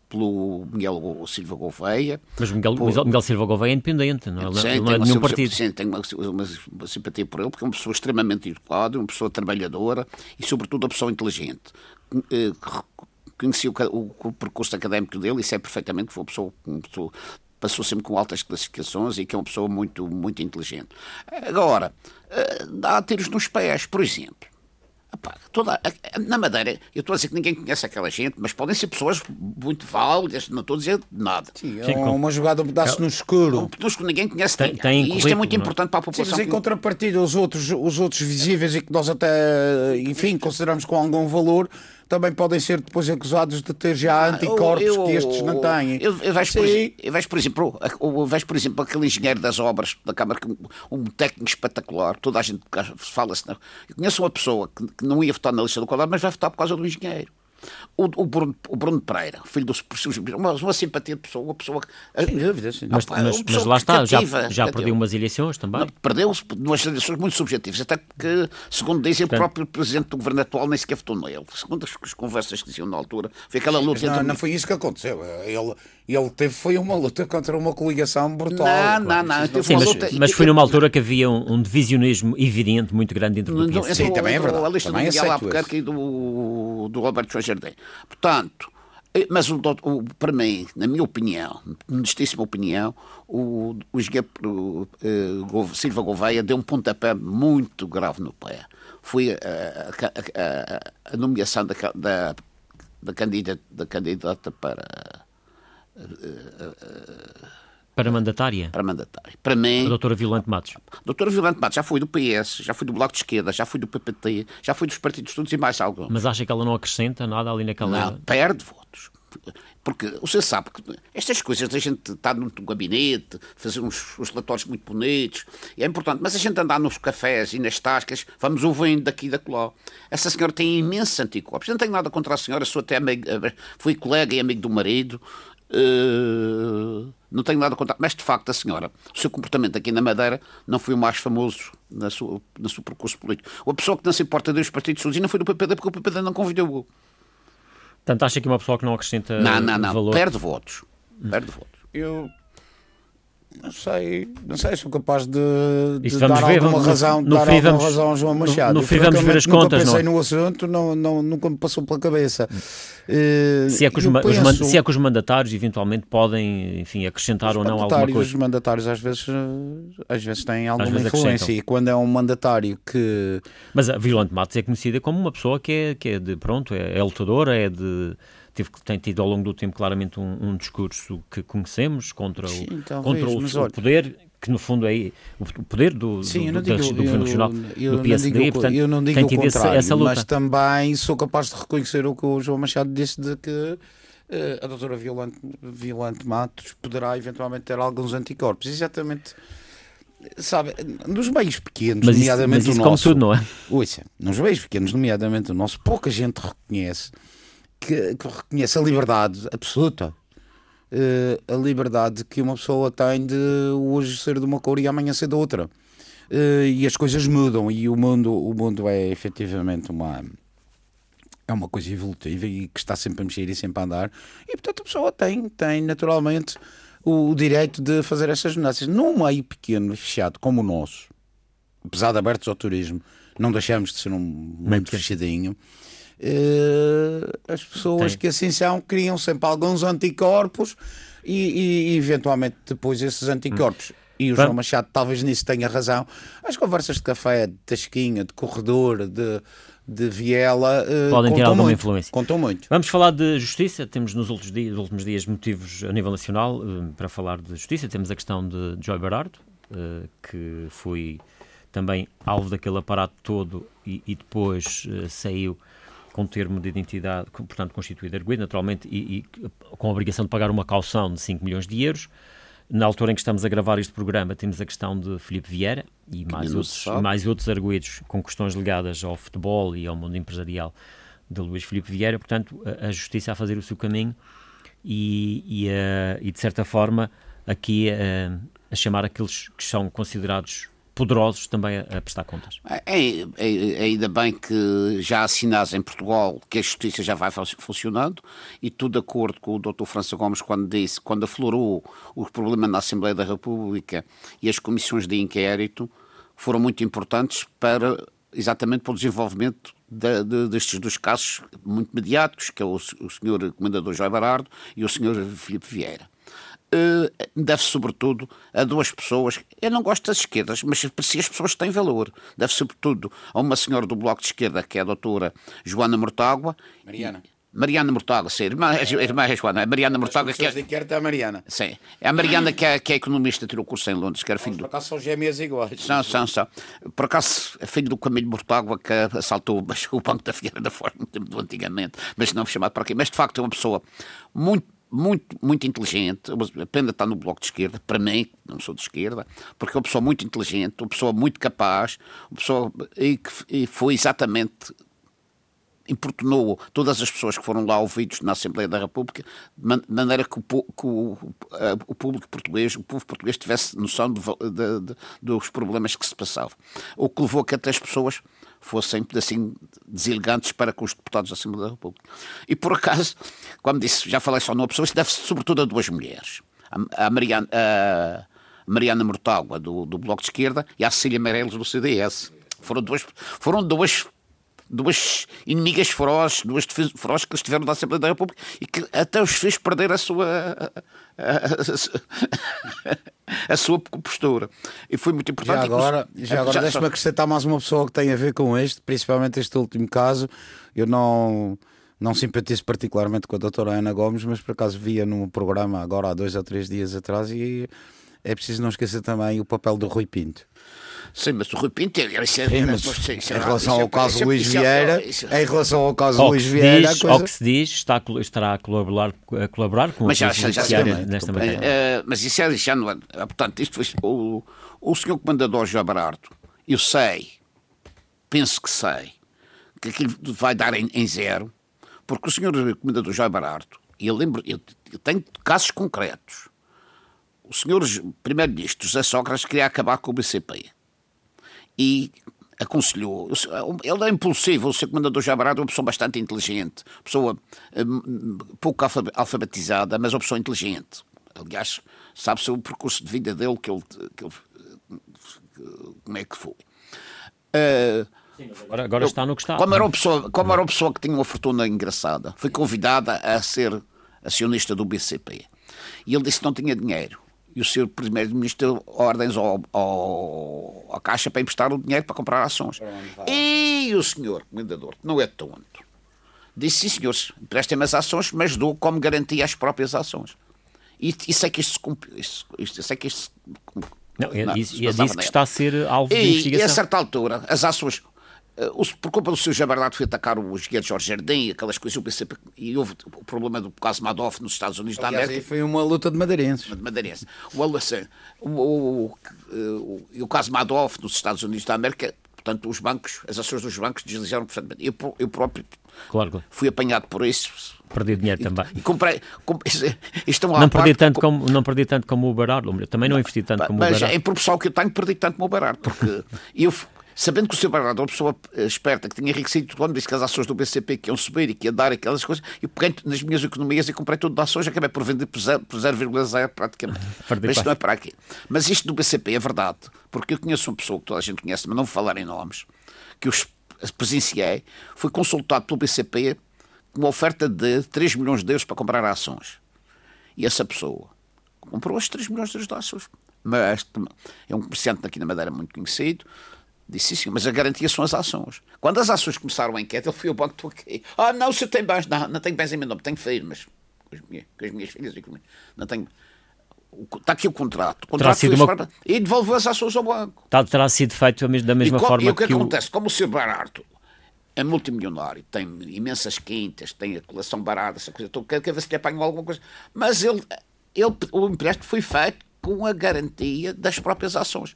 pelo Miguel Silva Gouveia. Mas Miguel, por... Miguel Silva Gouveia é independente, não, é? sim, não é de nenhum partido. Sim, tenho uma, uma, uma, simpatia por ele, porque é uma pessoa extremamente educada, uma pessoa trabalhadora e, sobretudo, uma pessoa inteligente. Eh, conheci o, o, o, percurso académico dele e sei perfeitamente que foi uma pessoa, uma pessoa passou sempre com altas classificações e que é uma pessoa muito, muito inteligente. Agora, eh, dá tiros nos pés, por exemplo toda, na Madeira, eu estou a dizer que ninguém conhece aquela gente, mas podem ser pessoas muito válidas, não estou a dizer nada. Sim, é uma jogada um pedaço no escuro. Um pedaço que ninguém conhece. Tem, tem e isto é muito não? É? importante para a população. Sim, mas em contrapartida, os outros, os outros visíveis e que nós até, enfim, consideramos com algum valor, também podem ser depois acusados de ter já ah, anticorpos eu, eu, que estes não têm. Eu, eu, vejo, por, eu vejo, por exemplo, eu vejo, por exemplo, aquele engenheiro das obras da Câmara, um técnico espetacular, toda a gente fala-se. Eu conheço uma pessoa que, que não ia votar na lista do quadrado, mas vai votar por causa do engenheiro. O, o, Bruno, o Bruno Pereira, filho dos uma, uma simpatia de pessoa, uma pessoa. Sem dúvida, sim. Mas, mas, mas lá está, cativa, já, já perdeu umas eleições também. Perdeu-se umas eleições muito subjetivas, até porque, segundo dizem, o próprio presidente do governo atual nem sequer votou nele. Segundo as, as conversas que diziam na altura, foi aquela luta. Não, não foi isso que aconteceu. Ele, ele teve foi uma luta contra uma coligação brutal. Não, não, não. Sim, mas, mas, foi numa altura que havia um, um divisionismo evidente muito grande entre o PS. Sim, também é verdade. A lista do Miguel Albuquerque e do, do Roberto João Jardim. Portanto, eh, mas o, o, para mim, na minha opinião, modestíssima opinião, o, o, o uh, Silva Gouveia deu um pontapé muito grave no pé. Foi a, a, a, a nomeação da, da, da, candidata, da candidata para Para mandatária? Para mandatária. Para mim... A doutora Violante Matos. A doutora Violante Matos já foi do PS, já foi do Bloco de Esquerda, já foi do PPT, já foi dos partidos todos e mais algo. Mas acha que ela não acrescenta nada ali naquela... Não, perde votos. Porque você sabe que estas coisas a gente estar no gabinete, fazer uns, uns relatórios muito bonitos, é importante, mas a gente andar nos cafés e nas tascas, vamos ouvindo daqui e da lá. Essa senhora tem imensos anticorpos. Eu não tenho nada contra a senhora, sou até amigo, fui colega e amigo do marido. Uh, não tenho nada contra, mas de facto a senhora, o seu comportamento aqui na Madeira não foi o mais famoso na sua, no seu percurso político. A pessoa que não se importa dos partidos sozinho não foi do PPD porque o PPD não convidou. Portanto, acha que uma pessoa que não acrescenta não, não, não. valor... Perde votos. Perde votos. Eu não sei, não sei, sou capaz de, de dar ver, alguma razão, no, dar alguma razão ao João Machado. No, no fim vamos ver as nunca contas, pensei não? no assunto, não, não, nunca me passou pela cabeça. Uh, se, é que os, penso, os, se é que os mandatários eventualmente podem, enfim, acrescentar ou não alguma coisa. Os mandatários às vezes, às vezes têm alguma vezes influência e quando é um mandatário que... Mas a Violante Matos é conhecida como uma pessoa que é, que é de, pronto, é, é lutadora, é de teve, tem tido ao longo do tempo claramente um, um discurso que conhecemos contra, Sim, o, talvez, contra o, poder, que no fundo é o poder do, Sim, do, do, digo, do Governo Nacional, eu, do PSD, digo, portanto, eu não digo tem tido essa, essa, luta. Mas também sou capaz de reconhecer o que o João Machado disse de que uh, a doutora Violante, Violante Matos poderá eventualmente ter alguns anticorpos. Exatamente sabe, nos meios pequenos, mas nomeadamente isso, mas isso o nosso. Como tudo, não é? Ouça, nos meios pequenos, nomeadamente o nosso, pouca gente reconhece que, que reconhece a liberdade absoluta. Uh, a liberdade que uma pessoa tem de hoje ser de uma cor e amanhã ser de outra. Uh, e as coisas mudam e o mundo, o mundo é efetivamente uma é uma coisa evolutiva e que está sempre a mexer e sempre a andar e portanto a pessoa tem, tem naturalmente o, o direito de fazer essas mudanças. Num meio pequeno e fechado como o nosso, apesar de abertos ao turismo, não deixamos de ser um muito fechadinho. As pessoas Tem. que assim são criam sempre alguns anticorpos e, e eventualmente depois esses anticorpos. Hum. E o João Machado talvez nisso tenha razão. As conversas de café, de tasquinha, de corredor, de, de viela uh, podem ter alguma muito, influência. Contam muito. Vamos falar de justiça. Temos nos últimos dias, nos últimos dias motivos a nível nacional uh, para falar de justiça. Temos a questão de Joy Barardo, uh, que foi também alvo daquele aparato todo e, e depois saiu com termo de identidade, portanto, constituído arguido, naturalmente, e, e, com a obrigação de pagar uma caução de 5 milhões de euros. Na altura em que estamos a gravar este programa, temos a questão de Filipe Vieira e mais outros, mais outros arguídos com questões ligadas ao futebol e ao mundo empresarial de Luís Filipe Vieira. Portanto, a, a Justiça a fazer o seu caminho e, e, a, e de certa forma, aqui a, a chamar aqueles que são considerados poderosos também a, prestar contas. É, é, é, ainda bem que já assinados em Portugal que a justiça já vai funcionando e tudo de acordo com o Dr. França Gomes quando disse, quando aflorou o problema na Assembleia da República e as comissões de inquérito foram muito importantes para exatamente para o desenvolvimento de, de, destes dois casos muito mediáticos, que é o, o Sr. Comendador João Barardo e o Sr. Filipe Vieira. Uh, deve sobretudo a duas pessoas. Eu não gosto das esquerdas, mas si as pessoas têm valor. Deve sobretudo a uma senhora do Bloco de Esquerda, que é a doutora Joana Mortágua. Mariana. Mariana Mortágua, sim, irmã, irmã é Joana, é Mariana Mortágua. Que é, de é a Mariana. Sim, é a Mariana que é, que é economista, tirou curso em Londres, que era filho Por acaso são gêmeas iguais. São, são, são. Por acaso é filho do Camilo Mortágua que assaltou o Banco da Figueira da Forma, muito antigamente, mas não chamado para aqui. Mas de facto é uma pessoa muito muito, muito inteligente, a pena estar no bloco de esquerda, para mim, não sou de esquerda, porque é uma pessoa muito inteligente, uma pessoa muito capaz, uma pessoa e que e foi exatamente importunou todas as pessoas que foram lá ouvidos na Assembleia da República, de maneira que o, que o, o público português, o povo português tivesse noção de, de, de, dos problemas que se passavam. O que levou a que até as pessoas fossem assim deselegantes para com os deputados da Assembleia da República. E por acaso, como disse, já falei só numa pessoa, isso deve-se sobretudo a duas mulheres. A, Mariana, a Mariana Mortágua, do, do Bloco de Esquerda, e a Cecília Meirelles, do CDS. Foram duas, foram duas duas inimigas ferozes, duas ferozes que estiveram na Assembleia da República e que até os fez perder a sua a, a, a sua postura. E foi muito importante. Já agora, já agora já deixa-me acrescentar mais uma pessoa que tem a ver com este, principalmente este último caso. Eu não não simpatizo particularmente com a doutora Ana Gomes, mas por acaso via no programa agora há dois ou três dias atrás e é preciso não esquecer também o papel do Rui Pinto. Sim, mas o Rui Pinto, isso é, Sim, mas, isso é, em relação ao caso Luís Vieira, em relação ao caso Luís Vieira, diz, coisa... ao que se diz, está, estará a colaborar, a colaborar com mas já, já, já, já nesta matéria. Uh, mas isso é, já não é, portanto, isto foi, o, o senhor comandador João Barato, eu sei, penso que sei, que aquilo vai dar em, em zero, porque o senhor comandador João Barato, e eu lembro, eu, eu tenho casos concretos, o senhor primeiro-ministro José Sócrates queria acabar com o BCP e aconselhou. Ele é impulsivo, o seu comandador Jabarado é uma pessoa bastante inteligente, pessoa um, pouco alfabetizada, mas uma pessoa inteligente. Aliás, sabe-se o percurso de vida dele, que ele, que ele como é que foi. Uh, Sim, agora, agora eu, está no que está. Como era, uma pessoa, como era uma pessoa que tinha uma fortuna engraçada, foi convidada a ser acionista do BCP. E ele disse que não tinha dinheiro e o Sr. Primeiro-Ministro deu ordens ao, ao, à Caixa para emprestar o dinheiro para comprar ações. E o senhor Comendador, que não é tonto, disse: sim, senhores, emprestem-me as ações, mas dou como garantia as próprias ações. E isso é que isto se Isso é que isto não, é, não, é disso que está a ser alvo de investigação. E a certa altura, as ações por culpa do seu Jabardado foi atacar os guias Jorge Jardim, aquelas coisas, eu pensei, e houve o problema do caso Madoff nos Estados Unidos Aliás, da América. foi uma luta de madeirenses. De madeirenses. O, o, o, o, o caso Madoff nos Estados Unidos da América, portanto, os bancos, as ações dos bancos deslizaram perfeitamente. Eu, eu próprio claro, claro. fui apanhado por isso. Perdi dinheiro e, também. E comprei. estão não, perdi tanto como, não perdi tanto como o Barardo. Também não investi tanto como o Barardo. Mas em proporção que eu tenho, perdi tanto como o Barardo. Porque eu sabendo que o Sr. Bernardo é uma pessoa eh, esperta, que tinha enriquecido quando disse que as ações do BCP que iam subir e que ia dar aquelas coisas, eu peguei nas minhas economias e comprei tudo de ações, acabei por vender por 0,0 praticamente. Mas isto não é para aqui. Mas isto do BCP é verdade, porque eu conheço uma pessoa que toda a gente conhece, mas não vou falar em nomes, que eu presenciei, foi consultado pelo BCP com uma oferta de 3 milhões de euros para comprar ações. E essa pessoa comprou as 3 milhões de euros de ações. Mas é um comerciante aqui na Madeira muito conhecido, Disse sim, mas a garantia são as ações. Quando as ações começaram a enquete, ele foi ao banco, estou aqui. Ah, não, se tenho bens, não, não tenho bens em meu nome, tenho firmas. Com as minhas, com as minhas filhas e comigo. Não tenho. Está aqui o contrato. O contrato foi uma... E devolveu as ações ao banco. Tá, terá sido feito da mesma e, forma e o que, que acontece? Como o Sr. Barato é multimilionário, tem imensas quintas, tem a coleção barata, essa coisa toda, quer ver se lhe apanham alguma coisa. Mas ele, ele, o empréstimo foi feito com a garantia das próprias ações.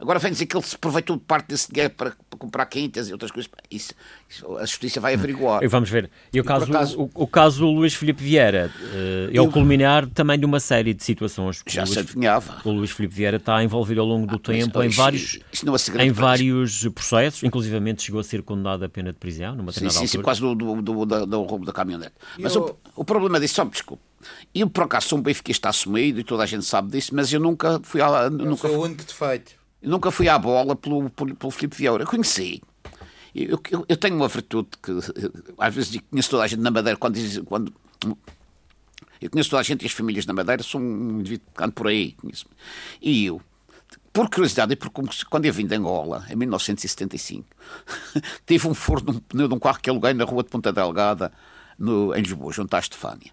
Agora vem dizer que ele se aproveitou de parte desse dinheiro para, para comprar quintas e outras coisas. Isso, isso, a justiça vai averiguar. E vamos ver. E o, e caso, acaso, o, o, caso Luís Filipe Vieira uh, é o culminar também de uma série de situações. Já se adivinhava. O Luís Filipe Vieira está envolvido ao longo do ah, tempo em vários, é em vários processos, inclusivamente chegou a ser condenado a pena de prisão numa sim, sim, altura. Sim, quase do, do, do, do, do roubo da caminhonete. Mas eu... o, o problema disso, só me desculpe, eu, por acaso, sou um benfiquista assumido e toda a gente sabe disso, mas eu nunca fui a. Eu nunca sou o único defeito. Nunca fui à bola pelo, pelo, pelo Filipe Vieira. Conheci. Eu, eu, eu, tenho uma virtude que às vezes conheço toda a gente na Madeira quando diz. Quando, eu conheço toda a gente e as famílias na Madeira, sou um indivíduo que ando por aí. Conheço. E eu, por curiosidade, e por, quando eu vim de Angola, em 1975, tive um forno um pneu de um carro que aluguei na rua de Ponta Delgada, no, em Lisboa, junto à Estefânia.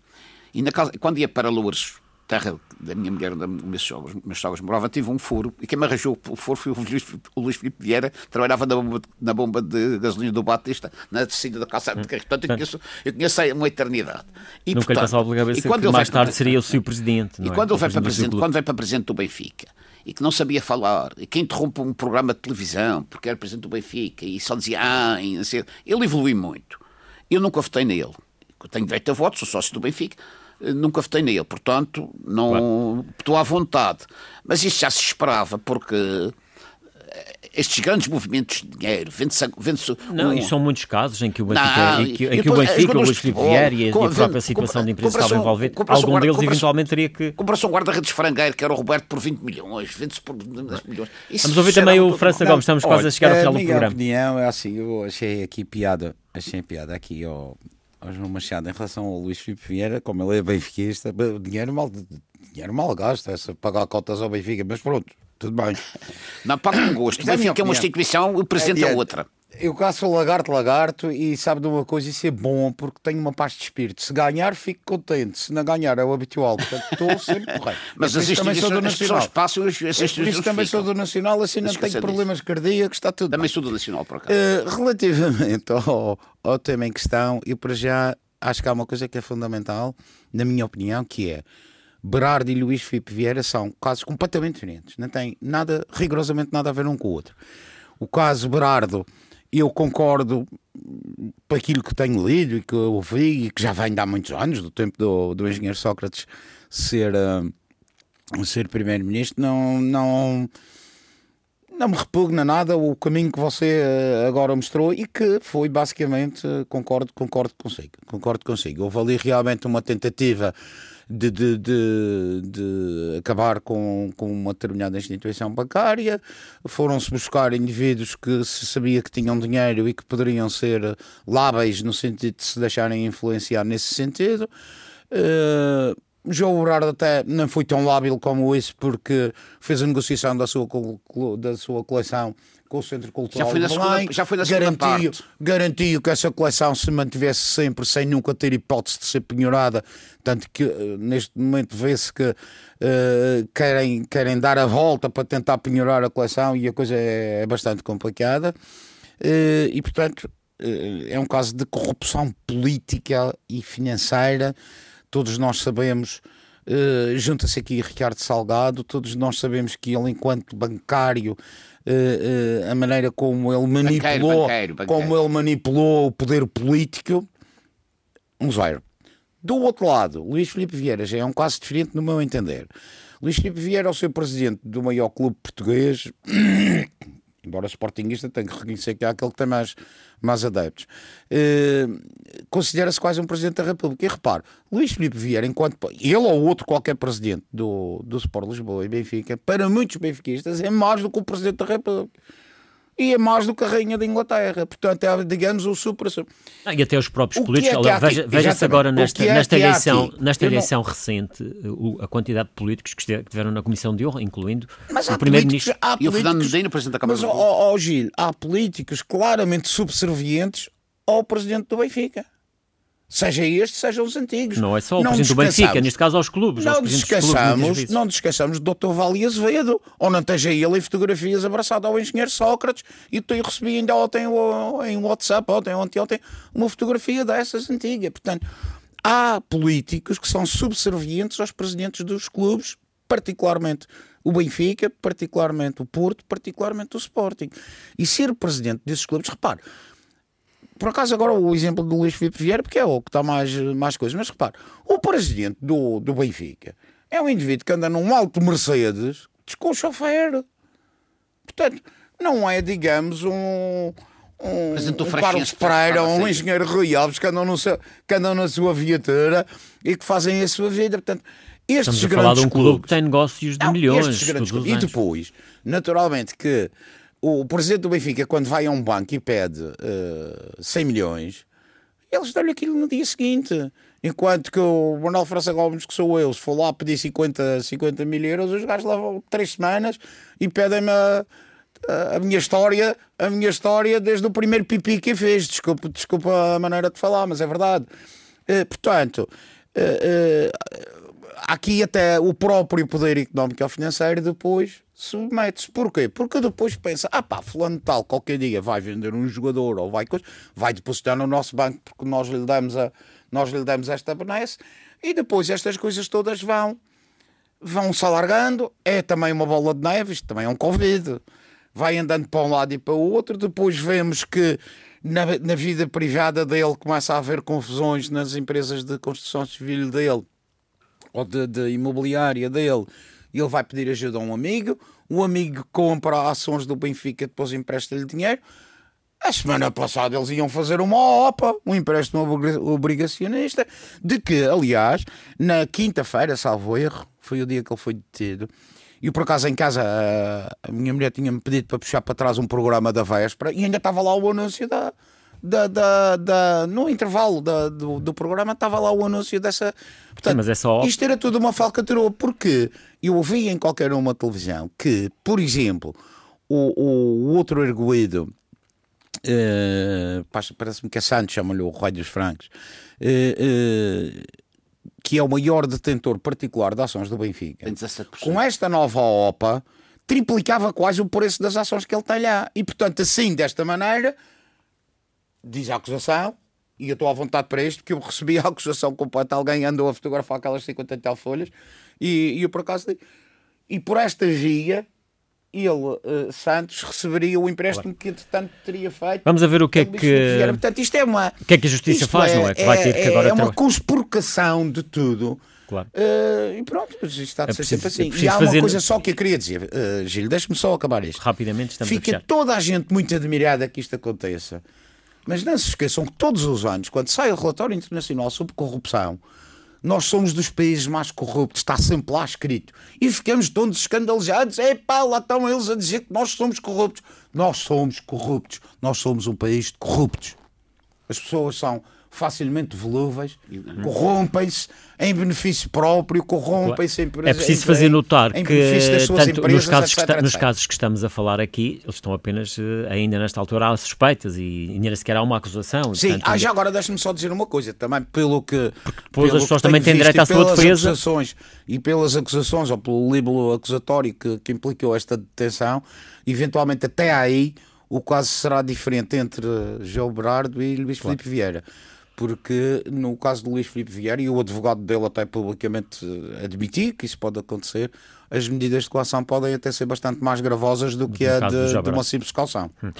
E na casa, quando ia para Lourdes terra da minha mulher, onde meus sogros, meus sogros moravam, tive um furo e quem me arranjou o furo foi o Luís, o Luís Filipe Vieira, trabalhava na bomba, na bomba de gasolina do Batista, na descida da calçada de carro. Portanto, eu conheço, eu conheço uma eternidade. E, Nunca portanto, lhe passava pela cabeça que mais tarde seria o seu presidente. e é? quando, ele vem para presidente, quando vem para presidente do Benfica e que não sabia falar, e que interrompe um programa de televisão porque era presidente do Benfica e só dizia ah, ele evoluiu muito. Eu nunca votei nele. Eu tenho direito a voto, sou sócio do Benfica nunca votei nele, portanto, não claro. estou à vontade. Mas isto já se esperava, porque eh, estes grandes movimentos de dinheiro, vende-se. Vende não, um... e são muitos casos em que o Benfica, não, em que, em que o Benfica, o Luís Vieira e, a própria situação de empresa estava envolvida, algum deles eventualmente teria que. Comparação se um guarda-redes frangueiro, que era o Roberto, por 20 milhões, vende-se por 10 milhões. Isso Vamos ouvir também o França Gomes, estamos quase a chegar ao final do programa. A minha opinião é assim, eu achei aqui piada, achei piada aqui ao ao João Machado em relação ao Luís Filipe Vieira, como ele é benfiquista, dinheiro mal, dinheiro mal gasto, essa pagar cotas ao Benfica, mas pronto, tudo bem. Não, paga com gosto. O é Benfica é uma instituição, o presidente é outra. Eu caço lagarto, lagarto e sabe de uma coisa, isso é bom porque tenho uma paz de espírito. Se ganhar, fico contente. Se não ganhar, é o habitual. Portanto, estou sempre correto. Mas as também sou do Nacional. Passam, as, as instituições também sou do Nacional, assim não tenho problemas cardíacos, está tudo. Também bem. sou do Nacional, por acaso. Uh, relativamente ao, ao tema em questão, eu para já acho que há uma coisa que é fundamental, na minha opinião, que é Berardo e Luís Filipe Vieira são casos completamente diferentes. Não tem nada, rigorosamente nada a ver um com o outro. O caso Berardo eu concordo com aquilo que tenho lido e que ouvi e que já vem de há muitos anos, do tempo do, do engenheiro Sócrates ser, uh, ser primeiro-ministro, não, não, não me repugna nada o caminho que você uh, agora mostrou e que foi basicamente, uh, concordo, concordo consigo, concordo consigo. Houve ali realmente uma tentativa de, de, de, de acabar com, com uma determinada instituição bancária, foram-se buscar indivíduos que se sabia que tinham dinheiro e que poderiam ser lábeis no sentido de se deixarem influenciar nesse sentido. Uh, João Berardo até não foi tão lábil como isso porque fez a negociação da sua, da sua coleção com o Centro Cultural já foi na segunda, já foi na garantiu, parte. garantiu que essa coleção se mantivesse sempre sem nunca ter hipótese de ser penhorada, tanto que uh, neste momento vê-se que uh, querem, querem dar a volta para tentar penhorar a coleção e a coisa é, é bastante complicada. Uh, e portanto é um caso de corrupção política e financeira. Todos nós sabemos Uh, Junta-se aqui Ricardo Salgado, todos nós sabemos que ele, enquanto bancário, a maneira como ele manipulou, banqueiro, banqueiro, banqueiro. como ele manipulou o poder político, vamos ver. Do outro lado, Luís Filipe Vieira já é um caso diferente no meu entender. Luís Filipe Vieira é o seu presidente do maior clube português, embora sportinguista tenha que reconhecer que é aquele que tem mais, mais adeptos, uh, considera-se quase um Presidente da República. E repare, Luís Filipe Vieira, enquanto ele ou outro qualquer Presidente do, do Sport Lisboa e Benfica, para muitos benfiquistas é mais do que o Presidente da República e é mais do que a Rainha da Inglaterra. Portanto, é, digamos, o super. Ah, e até os próprios políticos. É veja, veja-se agora nesta, é nesta eleição, nesta eleição não... recente a quantidade de políticos que estiveram na Comissão de Honra, incluindo mas o Primeiro-Ministro. E o Fernando Medina, Presidente da Câmara Mas, ó, oh, Gil, há políticos claramente subservientes ao Presidente do Benfica. Seja este, sejam os antigos. Não é só o não presidente do Benfica, neste caso aos clubes. Não aos descansamos, não descansamos do Dr. Vali Azevedo, ou não esteja ele em fotografias abraçado ao engenheiro Sócrates, e eu recebi ainda ontem em WhatsApp, ontem, ontem, ontem, uma fotografia dessas antiga. Portanto, há políticos que são subservientes aos presidentes dos clubes, particularmente o Benfica, particularmente o Porto, particularmente o Sporting. E ser presidente desses clubes, repare, por acaso agora o exemplo do Luís Filipe Vieira, porque é o que está mais, mais coisas, mas repare, o presidente do, do Benfica é um indivíduo que anda num alto Mercedes com o chofer. Portanto, não é, digamos, um, um, um Carlos Pereira ou um engenheiro Rui Alves que andam, no seu, que andam na sua viatura e que fazem a sua vida. Portanto, estes Estamos a falar de um clube que tem negócios de não, milhões. e depois, naturalmente, que o presidente do Benfica, quando vai a um banco e pede uh, eh, 100 milhões, eles dão-lhe aquilo no dia seguinte. Enquanto que o Manuel França Gomes, que sou eu, se for lá pedir 50, 50 mil euros, os gajos levam três semanas e pedem-me a, a, minha história, a minha história desde o primeiro pipi que fez. Desculpa, desculpa a maneira de falar, mas é verdade. Uh, portanto, uh, aqui até o próprio poder económico ou financeiro depois submete-se. Porquê? Porque depois pensa, ah pá, fulano tal, qualquer dia vai vender um jogador ou vai, vai depositar no nosso banco porque nós lhe damos, a, nós lhe damos esta benesse e depois estas coisas todas vão vão se alargando, é também uma bola de neve, isto também é um Covid. Vai andando para um lado e para o outro, depois vemos que na, na vida privada dele começa a haver confusões nas empresas de construção civil dele ou de, de imobiliária dele ele vai pedir ajuda a um amigo, o amigo compra ações do Benfica, depois empresta-lhe dinheiro. A semana passada eles iam fazer uma OPA, um empréstimo obrigacionista, de que, aliás, na quinta-feira, salvo erro, foi o dia que ele foi detido, e por acaso em casa a minha mulher tinha-me pedido para puxar para trás um programa da véspera e ainda estava lá o anúncio da, da, da, da, no intervalo da, do, do, programa estava lá o anúncio dessa. Portanto, Sim, mas é só... Isto era tudo uma falcatrua, porque eu ouvi em qualquer uma televisão que, por exemplo, o, o, o outro erguido uh, parece-me que é Santos, chama-lhe o Rei dos Francos, uh, que é o maior detentor particular de ações do Benfica. Com esta nova OPA, triplicava quase o preço das ações que ele tem lá. E, portanto, assim, desta maneira, diz a acusação, e eu estou à vontade para isto, porque eu recebi a acusação completa, alguém andou a fotografar aquelas 50 e tal folhas, e, e eu por acaso... E por esta via, ele, uh, Santos, receberia o empréstimo que entretanto teria feito. Vamos a ver o que é que. Portanto, isto é uma. O que é que a justiça faz, é, não é? Que vai ter que é, agora é uma conspurcação de tudo. Claro. Uh, e pronto, isto está a é ser sempre assim. É e há uma fazer... coisa só que eu queria dizer, uh, Gil, deixe-me só acabar isto. Rapidamente, estamos Fica toda a gente muito admirada que isto aconteça. Mas não se esqueçam que todos os anos, quando sai o relatório internacional sobre corrupção, nós somos dos países mais corruptos, está sempre lá escrito. E ficamos todos escandalizados. Epá, lá estão eles a dizer que nós somos corruptos. Nós somos corruptos. Nós somos um país de corruptos. As pessoas são facilmente volúveis, corrompem-se em benefício próprio, corrompem-se em É preciso fazer notar que, tanto empresas, nos, casos etc, que nos casos que estamos a falar aqui, eles estão apenas, eh, ainda nesta altura, há suspeitas e ainda sequer há uma acusação. Sim, portanto, ah, já agora deixe-me só dizer uma coisa, também pelo que. Porque depois as pessoas também têm direito à sua defesa. Acusações, e pelas acusações, ou pelo libelo acusatório que, que implicou esta detenção, eventualmente até aí o caso será diferente entre João Berardo e Luís claro. Filipe Vieira porque no caso de Luís Filipe Vieira, e o advogado dele até publicamente admitiu que isso pode acontecer, as medidas de coação podem até ser bastante mais gravosas do que a de, de, uma simples calção. Hum.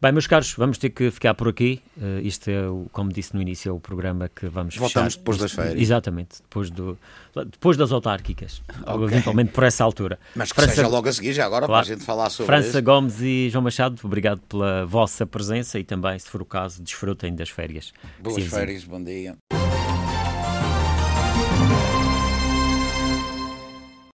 Bem, meus caros, vamos ter que ficar por aqui. Uh, isto é, o, como disse no início, é o programa que vamos Voltamos fechar. depois das férias. Exatamente, depois, do, depois das autárquicas, okay. eventualmente por essa altura. Mas que França, seja logo a seguir, já agora, claro. para a gente falar sobre França isso. Gomes e João Machado, obrigado pela vossa presença e também, se for o caso, desfrutem das férias. Boas férias, bom dia.